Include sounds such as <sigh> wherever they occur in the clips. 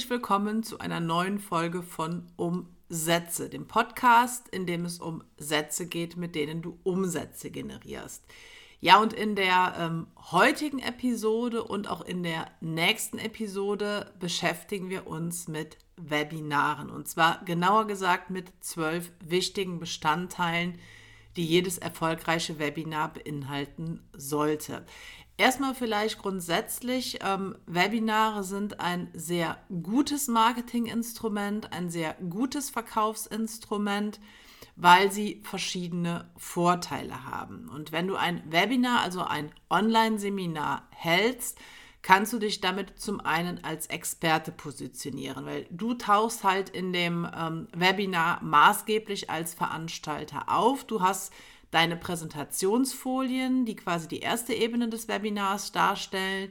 Herzlich willkommen zu einer neuen Folge von Umsätze, dem Podcast, in dem es um Sätze geht, mit denen du Umsätze generierst. Ja, und in der ähm, heutigen Episode und auch in der nächsten Episode beschäftigen wir uns mit Webinaren. Und zwar genauer gesagt mit zwölf wichtigen Bestandteilen, die jedes erfolgreiche Webinar beinhalten sollte. Erstmal vielleicht grundsätzlich, ähm, Webinare sind ein sehr gutes Marketinginstrument, ein sehr gutes Verkaufsinstrument, weil sie verschiedene Vorteile haben. Und wenn du ein Webinar, also ein Online-Seminar hältst, kannst du dich damit zum einen als Experte positionieren, weil du tauchst halt in dem ähm, Webinar maßgeblich als Veranstalter auf. Du hast deine Präsentationsfolien, die quasi die erste Ebene des Webinars darstellen.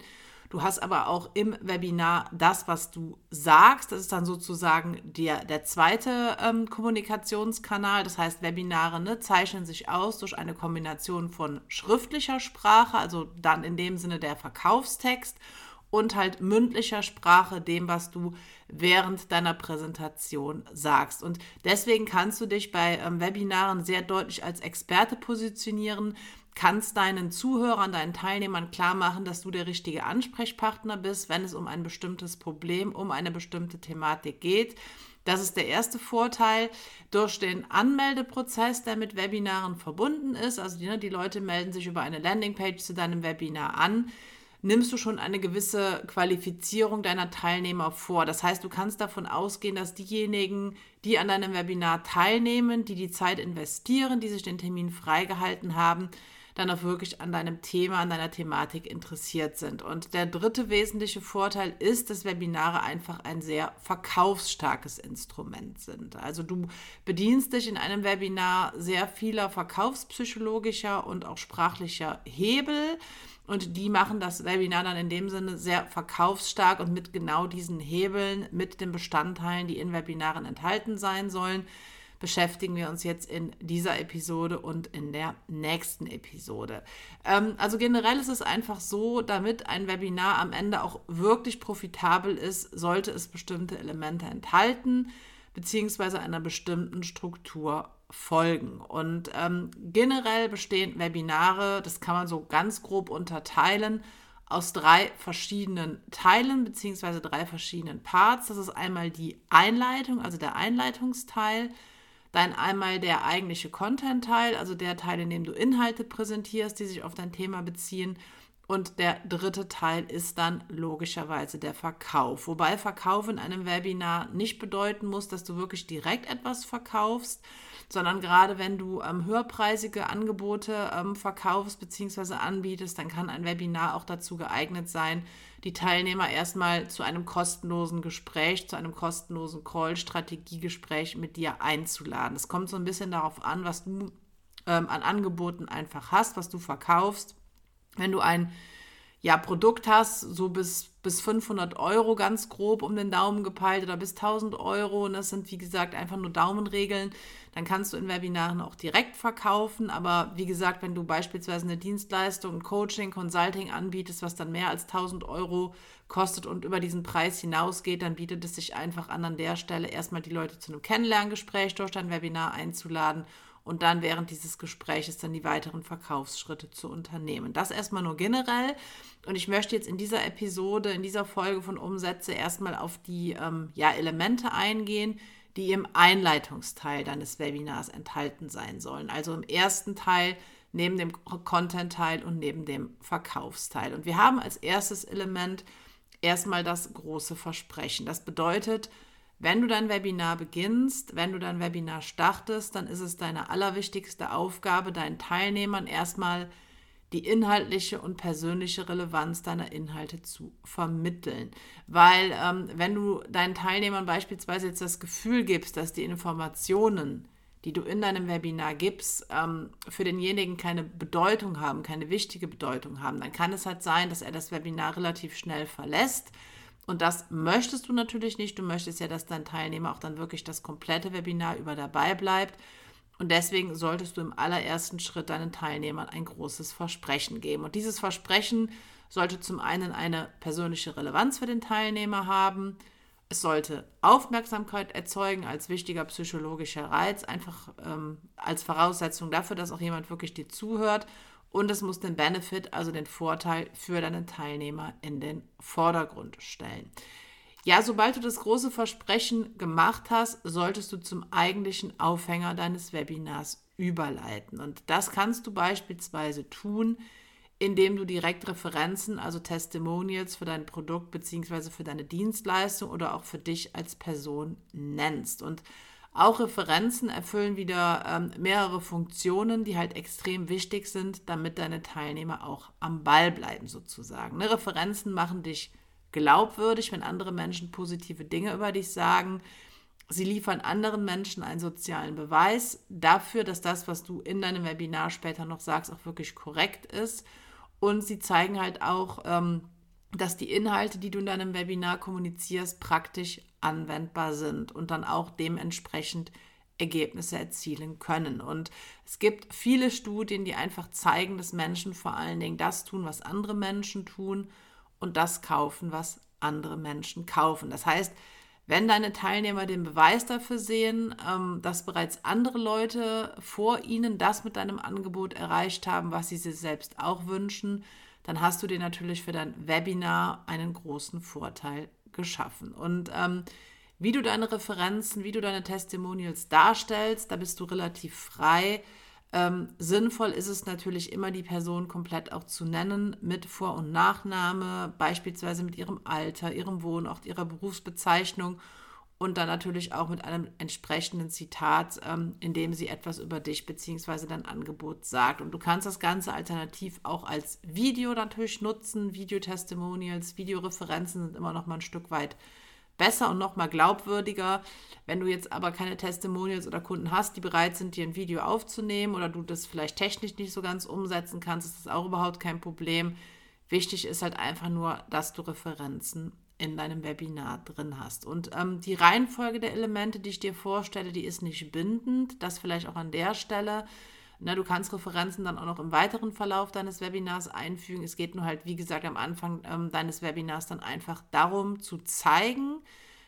Du hast aber auch im Webinar das, was du sagst. Das ist dann sozusagen der, der zweite ähm, Kommunikationskanal. Das heißt, Webinare ne, zeichnen sich aus durch eine Kombination von schriftlicher Sprache, also dann in dem Sinne der Verkaufstext und halt mündlicher Sprache, dem, was du während deiner Präsentation sagst. Und deswegen kannst du dich bei ähm, Webinaren sehr deutlich als Experte positionieren, kannst deinen Zuhörern, deinen Teilnehmern klar machen, dass du der richtige Ansprechpartner bist, wenn es um ein bestimmtes Problem, um eine bestimmte Thematik geht. Das ist der erste Vorteil durch den Anmeldeprozess, der mit Webinaren verbunden ist. Also die, ne, die Leute melden sich über eine Landingpage zu deinem Webinar an nimmst du schon eine gewisse Qualifizierung deiner Teilnehmer vor. Das heißt, du kannst davon ausgehen, dass diejenigen, die an deinem Webinar teilnehmen, die die Zeit investieren, die sich den Termin freigehalten haben, dann auch wirklich an deinem Thema, an deiner Thematik interessiert sind. Und der dritte wesentliche Vorteil ist, dass Webinare einfach ein sehr verkaufsstarkes Instrument sind. Also du bedienst dich in einem Webinar sehr vieler verkaufspsychologischer und auch sprachlicher Hebel. Und die machen das Webinar dann in dem Sinne sehr verkaufsstark und mit genau diesen Hebeln, mit den Bestandteilen, die in Webinaren enthalten sein sollen, beschäftigen wir uns jetzt in dieser Episode und in der nächsten Episode. Ähm, also generell ist es einfach so, damit ein Webinar am Ende auch wirklich profitabel ist, sollte es bestimmte Elemente enthalten, beziehungsweise einer bestimmten Struktur folgen. Und ähm, generell bestehen Webinare, das kann man so ganz grob unterteilen, aus drei verschiedenen Teilen beziehungsweise drei verschiedenen Parts. Das ist einmal die Einleitung, also der Einleitungsteil, dann einmal der eigentliche Content-Teil, also der Teil, in dem du Inhalte präsentierst, die sich auf dein Thema beziehen. Und der dritte Teil ist dann logischerweise der Verkauf. Wobei Verkauf in einem Webinar nicht bedeuten muss, dass du wirklich direkt etwas verkaufst, sondern gerade wenn du ähm, höherpreisige Angebote ähm, verkaufst bzw. anbietest, dann kann ein Webinar auch dazu geeignet sein, die Teilnehmer erstmal zu einem kostenlosen Gespräch, zu einem kostenlosen Call-Strategiegespräch mit dir einzuladen. Es kommt so ein bisschen darauf an, was du ähm, an Angeboten einfach hast, was du verkaufst wenn du ein ja, Produkt hast, so bis, bis 500 Euro ganz grob um den Daumen gepeilt oder bis 1000 Euro, und das sind wie gesagt einfach nur Daumenregeln, dann kannst du in Webinaren auch direkt verkaufen. Aber wie gesagt, wenn du beispielsweise eine Dienstleistung, Coaching, Consulting anbietest, was dann mehr als 1000 Euro kostet und über diesen Preis hinausgeht, dann bietet es sich einfach an, an der Stelle erstmal die Leute zu einem Kennenlerngespräch durch dein Webinar einzuladen und dann während dieses Gespräches dann die weiteren Verkaufsschritte zu unternehmen. Das erstmal nur generell. Und ich möchte jetzt in dieser Episode, in dieser Folge von Umsätze erstmal auf die ähm, ja, Elemente eingehen, die im Einleitungsteil deines Webinars enthalten sein sollen. Also im ersten Teil neben dem Content-Teil und neben dem Verkaufsteil. Und wir haben als erstes Element erstmal das große Versprechen. Das bedeutet, wenn du dein Webinar beginnst, wenn du dein Webinar startest, dann ist es deine allerwichtigste Aufgabe, deinen Teilnehmern erstmal die inhaltliche und persönliche Relevanz deiner Inhalte zu vermitteln. Weil ähm, wenn du deinen Teilnehmern beispielsweise jetzt das Gefühl gibst, dass die Informationen, die du in deinem Webinar gibst, ähm, für denjenigen keine Bedeutung haben, keine wichtige Bedeutung haben, dann kann es halt sein, dass er das Webinar relativ schnell verlässt und das möchtest du natürlich nicht. Du möchtest ja, dass dein Teilnehmer auch dann wirklich das komplette Webinar über dabei bleibt. Und deswegen solltest du im allerersten Schritt deinen Teilnehmern ein großes Versprechen geben. Und dieses Versprechen sollte zum einen eine persönliche Relevanz für den Teilnehmer haben Es sollte Aufmerksamkeit erzeugen als wichtiger psychologischer Reiz, einfach ähm, als Voraussetzung dafür, dass auch jemand wirklich dir zuhört. Und es muss den Benefit, also den Vorteil für deinen Teilnehmer in den Vordergrund stellen. Ja, sobald du das große Versprechen gemacht hast, solltest du zum eigentlichen Aufhänger deines Webinars überleiten. Und das kannst du beispielsweise tun, indem du direkt Referenzen, also Testimonials für dein Produkt bzw. für deine Dienstleistung oder auch für dich als Person nennst. Und auch Referenzen erfüllen wieder ähm, mehrere Funktionen, die halt extrem wichtig sind, damit deine Teilnehmer auch am Ball bleiben sozusagen. Ne? Referenzen machen dich glaubwürdig, wenn andere Menschen positive Dinge über dich sagen. Sie liefern anderen Menschen einen sozialen Beweis dafür, dass das, was du in deinem Webinar später noch sagst, auch wirklich korrekt ist. Und sie zeigen halt auch, ähm, dass die Inhalte, die du in deinem Webinar kommunizierst, praktisch anwendbar sind und dann auch dementsprechend Ergebnisse erzielen können. Und es gibt viele Studien, die einfach zeigen, dass Menschen vor allen Dingen das tun, was andere Menschen tun und das kaufen, was andere Menschen kaufen. Das heißt, wenn deine Teilnehmer den Beweis dafür sehen, ähm, dass bereits andere Leute vor ihnen das mit deinem Angebot erreicht haben, was sie sich selbst auch wünschen, dann hast du dir natürlich für dein Webinar einen großen Vorteil geschaffen. Und ähm, wie du deine Referenzen, wie du deine Testimonials darstellst, da bist du relativ frei. Ähm, sinnvoll ist es natürlich immer, die Person komplett auch zu nennen mit Vor- und Nachname, beispielsweise mit ihrem Alter, ihrem Wohnort, ihrer Berufsbezeichnung und dann natürlich auch mit einem entsprechenden Zitat, ähm, in dem sie etwas über dich bzw. dein Angebot sagt. Und du kannst das Ganze alternativ auch als Video natürlich nutzen. Videotestimonials, Videoreferenzen sind immer noch mal ein Stück weit besser und nochmal glaubwürdiger. Wenn du jetzt aber keine Testimonials oder Kunden hast, die bereit sind, dir ein Video aufzunehmen oder du das vielleicht technisch nicht so ganz umsetzen kannst, ist das auch überhaupt kein Problem. Wichtig ist halt einfach nur, dass du Referenzen in deinem Webinar drin hast. Und ähm, die Reihenfolge der Elemente, die ich dir vorstelle, die ist nicht bindend. Das vielleicht auch an der Stelle. Na, du kannst Referenzen dann auch noch im weiteren Verlauf deines Webinars einfügen. Es geht nur halt, wie gesagt, am Anfang ähm, deines Webinars dann einfach darum zu zeigen,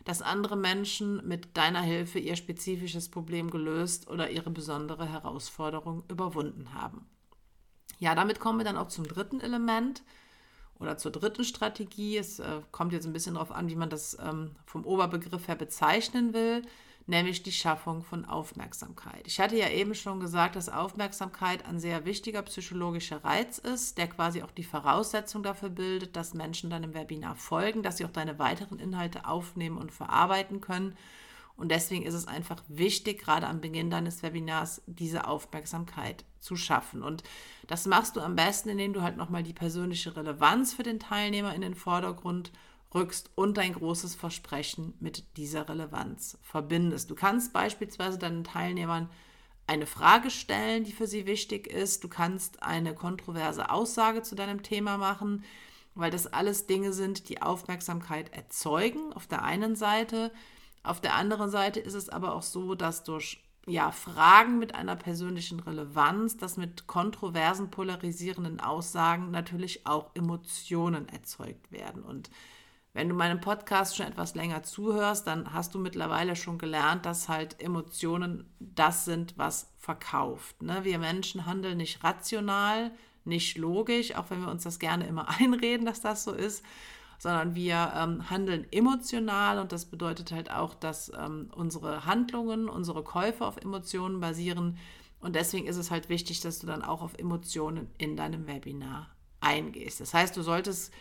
dass andere Menschen mit deiner Hilfe ihr spezifisches Problem gelöst oder ihre besondere Herausforderung überwunden haben. Ja, damit kommen wir dann auch zum dritten Element oder zur dritten Strategie. Es äh, kommt jetzt ein bisschen darauf an, wie man das ähm, vom Oberbegriff her bezeichnen will nämlich die Schaffung von Aufmerksamkeit. Ich hatte ja eben schon gesagt, dass Aufmerksamkeit ein sehr wichtiger psychologischer Reiz ist, der quasi auch die Voraussetzung dafür bildet, dass Menschen deinem Webinar folgen, dass sie auch deine weiteren Inhalte aufnehmen und verarbeiten können. Und deswegen ist es einfach wichtig, gerade am Beginn deines Webinars diese Aufmerksamkeit zu schaffen. Und das machst du am besten, indem du halt nochmal die persönliche Relevanz für den Teilnehmer in den Vordergrund rückst und dein großes Versprechen mit dieser Relevanz verbindest. Du kannst beispielsweise deinen Teilnehmern eine Frage stellen, die für sie wichtig ist. Du kannst eine kontroverse Aussage zu deinem Thema machen, weil das alles Dinge sind, die Aufmerksamkeit erzeugen auf der einen Seite. Auf der anderen Seite ist es aber auch so, dass durch ja, Fragen mit einer persönlichen Relevanz, dass mit kontroversen, polarisierenden Aussagen natürlich auch Emotionen erzeugt werden. Und wenn du meinem Podcast schon etwas länger zuhörst, dann hast du mittlerweile schon gelernt, dass halt Emotionen das sind, was verkauft. Ne? Wir Menschen handeln nicht rational, nicht logisch, auch wenn wir uns das gerne immer <laughs> einreden, dass das so ist, sondern wir ähm, handeln emotional und das bedeutet halt auch, dass ähm, unsere Handlungen, unsere Käufe auf Emotionen basieren. Und deswegen ist es halt wichtig, dass du dann auch auf Emotionen in deinem Webinar eingehst. Das heißt, du solltest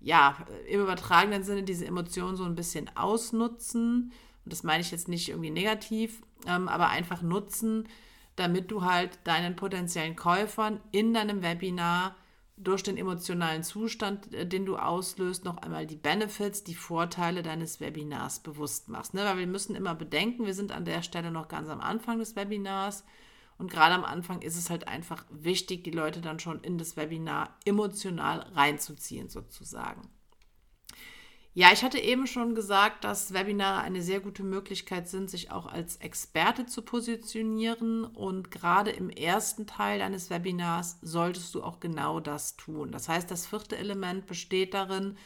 ja, im übertragenen Sinne diese Emotionen so ein bisschen ausnutzen. Und das meine ich jetzt nicht irgendwie negativ, ähm, aber einfach nutzen, damit du halt deinen potenziellen Käufern in deinem Webinar durch den emotionalen Zustand, äh, den du auslöst, noch einmal die Benefits, die Vorteile deines Webinars bewusst machst. Ne? Weil wir müssen immer bedenken, wir sind an der Stelle noch ganz am Anfang des Webinars. Und gerade am Anfang ist es halt einfach wichtig, die Leute dann schon in das Webinar emotional reinzuziehen, sozusagen. Ja, ich hatte eben schon gesagt, dass Webinare eine sehr gute Möglichkeit sind, sich auch als Experte zu positionieren. Und gerade im ersten Teil deines Webinars solltest du auch genau das tun. Das heißt, das vierte Element besteht darin,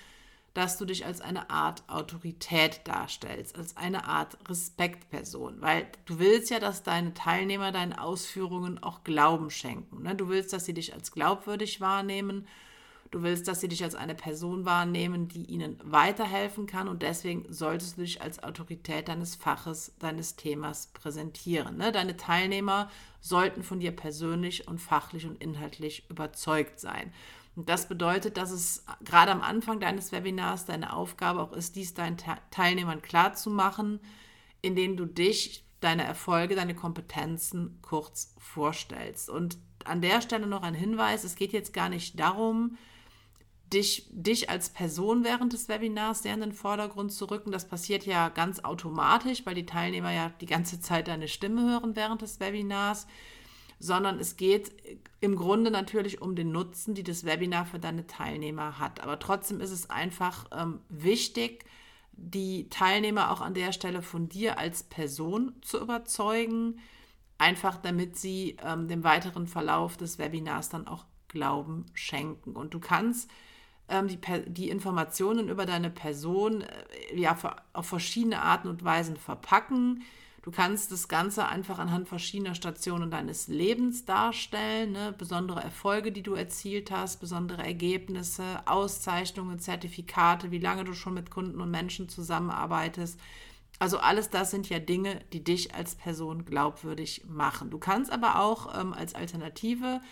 dass du dich als eine Art Autorität darstellst, als eine Art Respektperson, weil du willst ja, dass deine Teilnehmer deinen Ausführungen auch Glauben schenken. Ne? Du willst, dass sie dich als glaubwürdig wahrnehmen. Du willst, dass sie dich als eine Person wahrnehmen, die ihnen weiterhelfen kann und deswegen solltest du dich als Autorität deines Faches, deines Themas präsentieren. Ne? Deine Teilnehmer sollten von dir persönlich und fachlich und inhaltlich überzeugt sein. Und das bedeutet, dass es gerade am Anfang deines Webinars deine Aufgabe auch ist, dies deinen Teilnehmern klarzumachen, indem du dich, deine Erfolge, deine Kompetenzen kurz vorstellst. Und an der Stelle noch ein Hinweis, es geht jetzt gar nicht darum, dich, dich als Person während des Webinars sehr in den Vordergrund zu rücken. Das passiert ja ganz automatisch, weil die Teilnehmer ja die ganze Zeit deine Stimme hören während des Webinars sondern es geht im Grunde natürlich um den Nutzen, die das Webinar für deine Teilnehmer hat. Aber trotzdem ist es einfach ähm, wichtig, die Teilnehmer auch an der Stelle von dir als Person zu überzeugen, einfach damit sie ähm, dem weiteren Verlauf des Webinars dann auch Glauben schenken. Und du kannst ähm, die, die Informationen über deine Person äh, ja auf verschiedene Arten und Weisen verpacken Du kannst das Ganze einfach anhand verschiedener Stationen deines Lebens darstellen, ne? besondere Erfolge, die du erzielt hast, besondere Ergebnisse, Auszeichnungen, Zertifikate, wie lange du schon mit Kunden und Menschen zusammenarbeitest. Also alles das sind ja Dinge, die dich als Person glaubwürdig machen. Du kannst aber auch ähm, als Alternative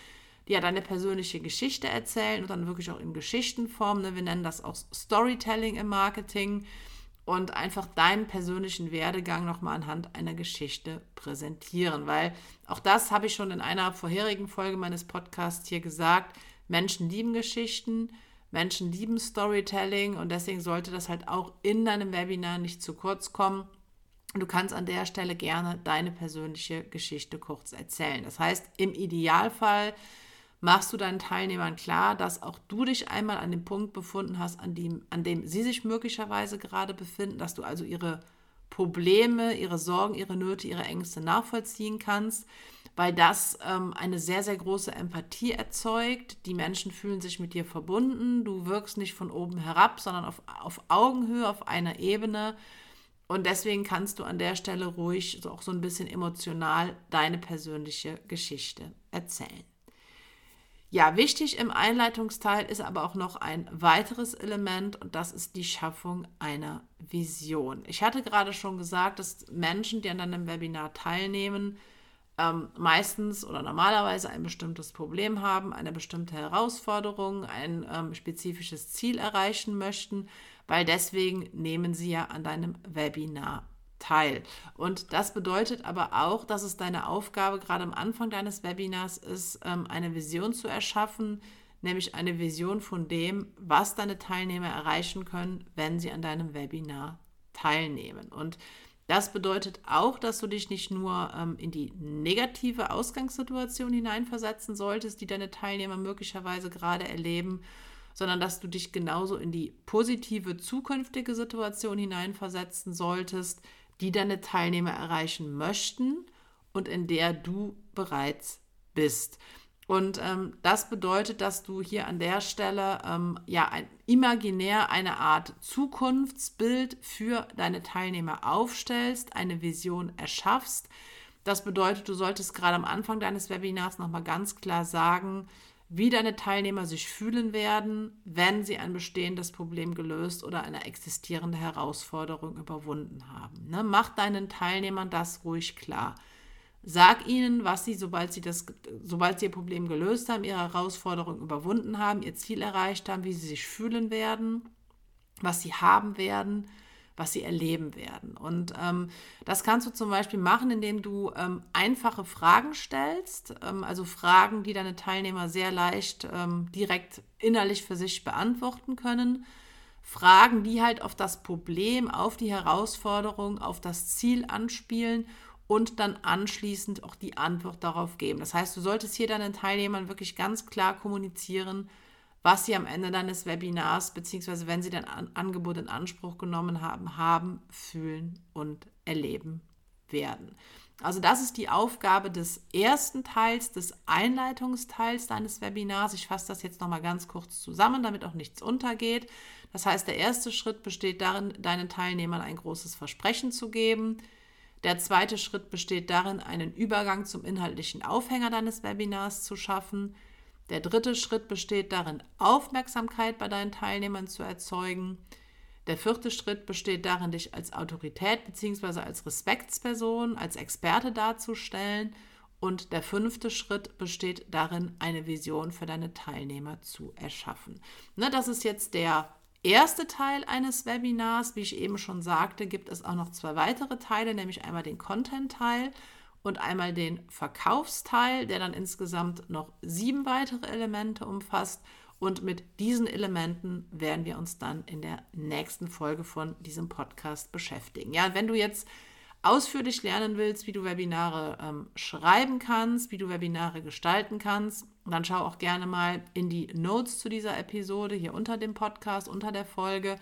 ja deine persönliche Geschichte erzählen und dann wirklich auch in Geschichtenform. Ne? Wir nennen das auch Storytelling im Marketing und einfach deinen persönlichen Werdegang nochmal anhand einer Geschichte präsentieren. Weil auch das habe ich schon in einer vorherigen Folge meines Podcasts hier gesagt. Menschen lieben Geschichten, Menschen lieben Storytelling und deswegen sollte das halt auch in deinem Webinar nicht zu kurz kommen. Du kannst an der Stelle gerne deine persönliche Geschichte kurz erzählen. Das heißt, im Idealfall machst du deinen Teilnehmern klar, dass auch du dich einmal an dem Punkt befunden hast, an dem, an dem sie sich möglicherweise gerade befinden, dass du also ihre Probleme, ihre Sorgen, ihre Nöte, ihre Ängste nachvollziehen kannst, weil das ähm, eine sehr, sehr große Empathie erzeugt. Die Menschen fühlen sich mit dir verbunden. Du wirkst nicht von oben herab, sondern auf, auf Augenhöhe, auf einer Ebene. Und deswegen kannst du an der Stelle ruhig so auch so ein bisschen emotional deine persönliche Geschichte erzählen. Ja, wichtig im Einleitungsteil ist aber auch noch ein weiteres Element und das ist die Schaffung einer Vision. Ich hatte gerade schon gesagt, dass Menschen, die an einem Webinar teilnehmen, ähm, meistens oder normalerweise ein bestimmtes Problem haben, eine bestimmte Herausforderung, ein ähm, spezifisches Ziel erreichen möchten, weil deswegen nehmen sie ja an deinem Webinar teil. Und das bedeutet aber auch, dass es deine Aufgabe gerade am Anfang deines Webinars ist, ähm, eine Vision zu erschaffen, nämlich eine Vision von dem, was deine Teilnehmer erreichen können, wenn sie an deinem Webinar teilnehmen. Und das bedeutet auch, dass du dich nicht nur ähm, in die negative Ausgangssituation hineinversetzen solltest, die deine Teilnehmer möglicherweise gerade erleben, sondern dass du dich genauso in die positive zukünftige Situation hineinversetzen solltest, die deine Teilnehmer erreichen möchten und in der du bereits bist. Und ähm, das bedeutet, dass du hier an der Stelle ähm, ja ein, imaginär eine Art Zukunftsbild für deine Teilnehmer aufstellst, eine Vision erschaffst. Das bedeutet, du solltest gerade am Anfang deines Webinars nochmal ganz klar sagen, wie deine Teilnehmer sich fühlen werden, wenn sie ein bestehendes Problem gelöst oder eine existierende Herausforderung überwunden haben. Ne? Mach deinen Teilnehmern das ruhig klar. Sag ihnen, was sie, sobald sie, das, sobald sie ihr Problem gelöst haben, ihre Herausforderung überwunden haben, ihr Ziel erreicht haben, wie sie sich fühlen werden, was sie haben werden was sie erleben werden. Und ähm, das kannst du zum Beispiel machen, indem du ähm, einfache Fragen stellst, ähm, also Fragen, die deine Teilnehmer sehr leicht ähm, direkt innerlich für sich beantworten können. Fragen, die halt auf das Problem, auf die Herausforderung, auf das Ziel anspielen und dann anschließend auch die Antwort darauf geben. Das heißt, du solltest hier deinen Teilnehmern wirklich ganz klar kommunizieren, was sie am Ende deines Webinars, beziehungsweise wenn sie dein Angebot in Anspruch genommen haben, haben, fühlen und erleben werden. Also das ist die Aufgabe des ersten Teils, des Einleitungsteils deines Webinars. Ich fasse das jetzt nochmal ganz kurz zusammen, damit auch nichts untergeht. Das heißt, der erste Schritt besteht darin, deinen Teilnehmern ein großes Versprechen zu geben. Der zweite Schritt besteht darin, einen Übergang zum inhaltlichen Aufhänger deines Webinars zu schaffen. Der dritte Schritt besteht darin, Aufmerksamkeit bei deinen Teilnehmern zu erzeugen. Der vierte Schritt besteht darin, dich als Autorität bzw. als Respektsperson, als Experte darzustellen. Und der fünfte Schritt besteht darin, eine Vision für deine Teilnehmer zu erschaffen. Ne, das ist jetzt der erste Teil eines Webinars. Wie ich eben schon sagte, gibt es auch noch zwei weitere Teile, nämlich einmal den Content-Teil und einmal den Verkaufsteil, der dann insgesamt noch sieben weitere Elemente umfasst. Und mit diesen Elementen werden wir uns dann in der nächsten Folge von diesem Podcast beschäftigen. Ja, wenn du jetzt ausführlich lernen willst, wie du Webinare ähm, schreiben kannst, wie du Webinare gestalten kannst, dann schau auch gerne mal in die Notes zu dieser Episode hier unter dem Podcast, unter der Folge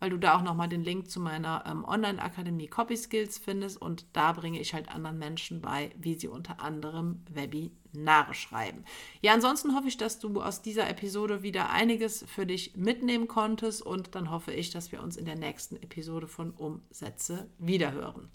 weil du da auch nochmal den Link zu meiner ähm, Online-Akademie Copy Skills findest und da bringe ich halt anderen Menschen bei, wie sie unter anderem Webinare schreiben. Ja, ansonsten hoffe ich, dass du aus dieser Episode wieder einiges für dich mitnehmen konntest und dann hoffe ich, dass wir uns in der nächsten Episode von Umsätze wiederhören.